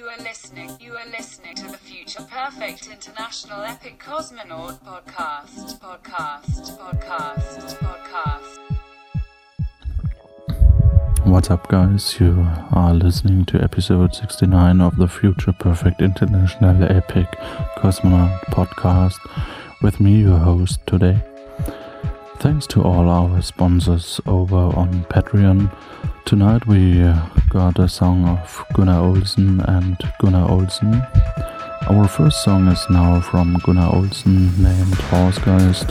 You are listening. You are listening to the Future Perfect International Epic Cosmonaut podcast. Podcast. Podcast. Podcast. What's up, guys? You are listening to episode 69 of the Future Perfect International Epic Cosmonaut podcast with me, your host today. Thanks to all our sponsors over on Patreon. Tonight we uh, got a song of Gunnar Olsen and Gunnar Olsen. Our first song is now from Gunnar Olsen named Horsegeist.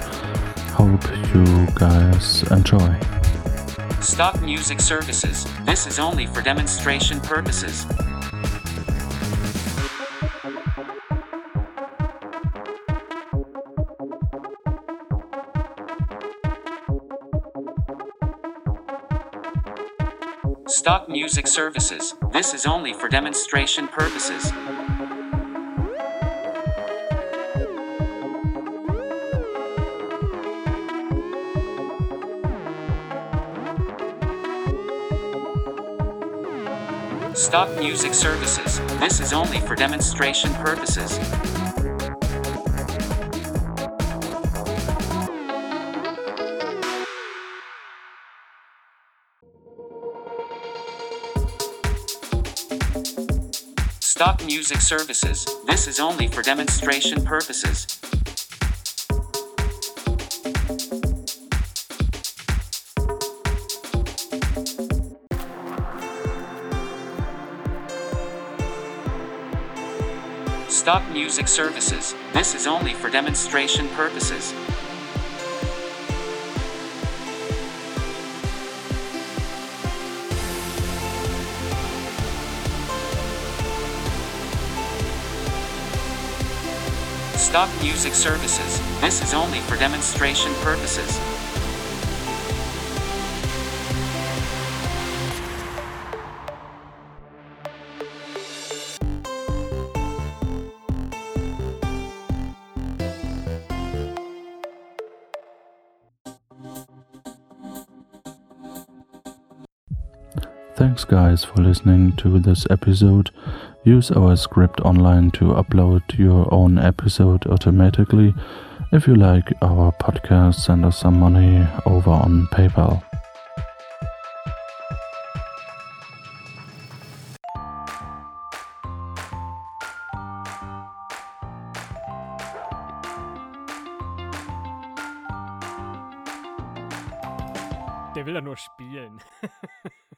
Hope you guys enjoy. Stock music services. This is only for demonstration purposes. Stock music services. This is only for demonstration purposes. Stock music services. This is only for demonstration purposes. Stock music services. This is only for demonstration purposes. Stock music services. This is only for demonstration purposes. Stock music services. This is only for demonstration purposes. Thanks, guys, for listening to this episode. Use our script online to upload your own episode automatically. If you like our podcast, send us some money over on PayPal. Der will ja nur spielen.